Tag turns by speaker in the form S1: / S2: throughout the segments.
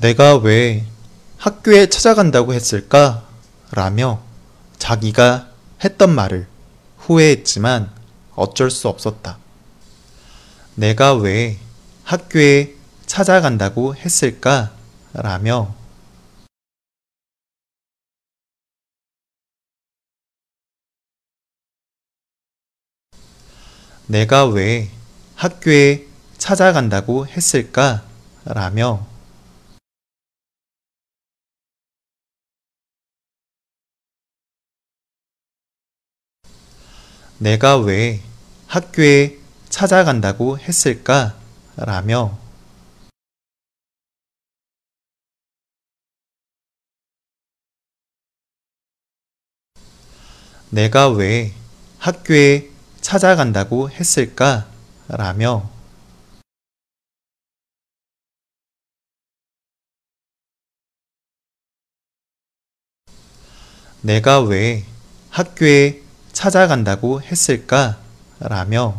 S1: 내가 왜 학교에 찾아간다고 했을까? 라며 자기가 했던 말을 후회했지만 어쩔 수 없었다. 내가 왜 학교에 찾아간다고 했을까? 라며 내가 왜 학교에 찾아간다고 했을까? 라며 내가 왜 학교에 찾아간다고 했을까? 라며 내가 왜 학교에 찾아간다고 했을까? 라며 내가 왜 학교에 찾아간다고 했을까? 라며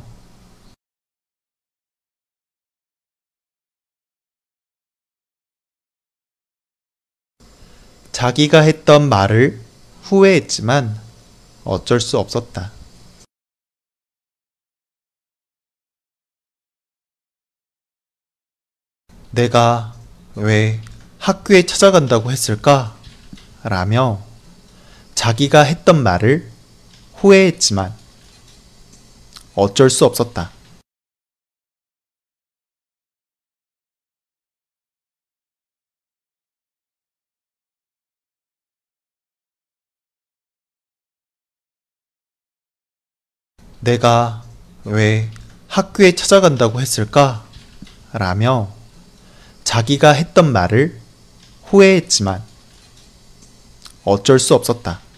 S1: 자기가 했던 말을 후회했지만 어쩔 수 없었다. 내가 왜 학교에 찾아간다고 했을까? 라며 자기가 했던 말을 후회했지만 어쩔 수 없었다. 내가 왜 학교에 찾아간다고 했을까? 라며 자기가 했던 말을 후회했지만 어쩔 수 없었다.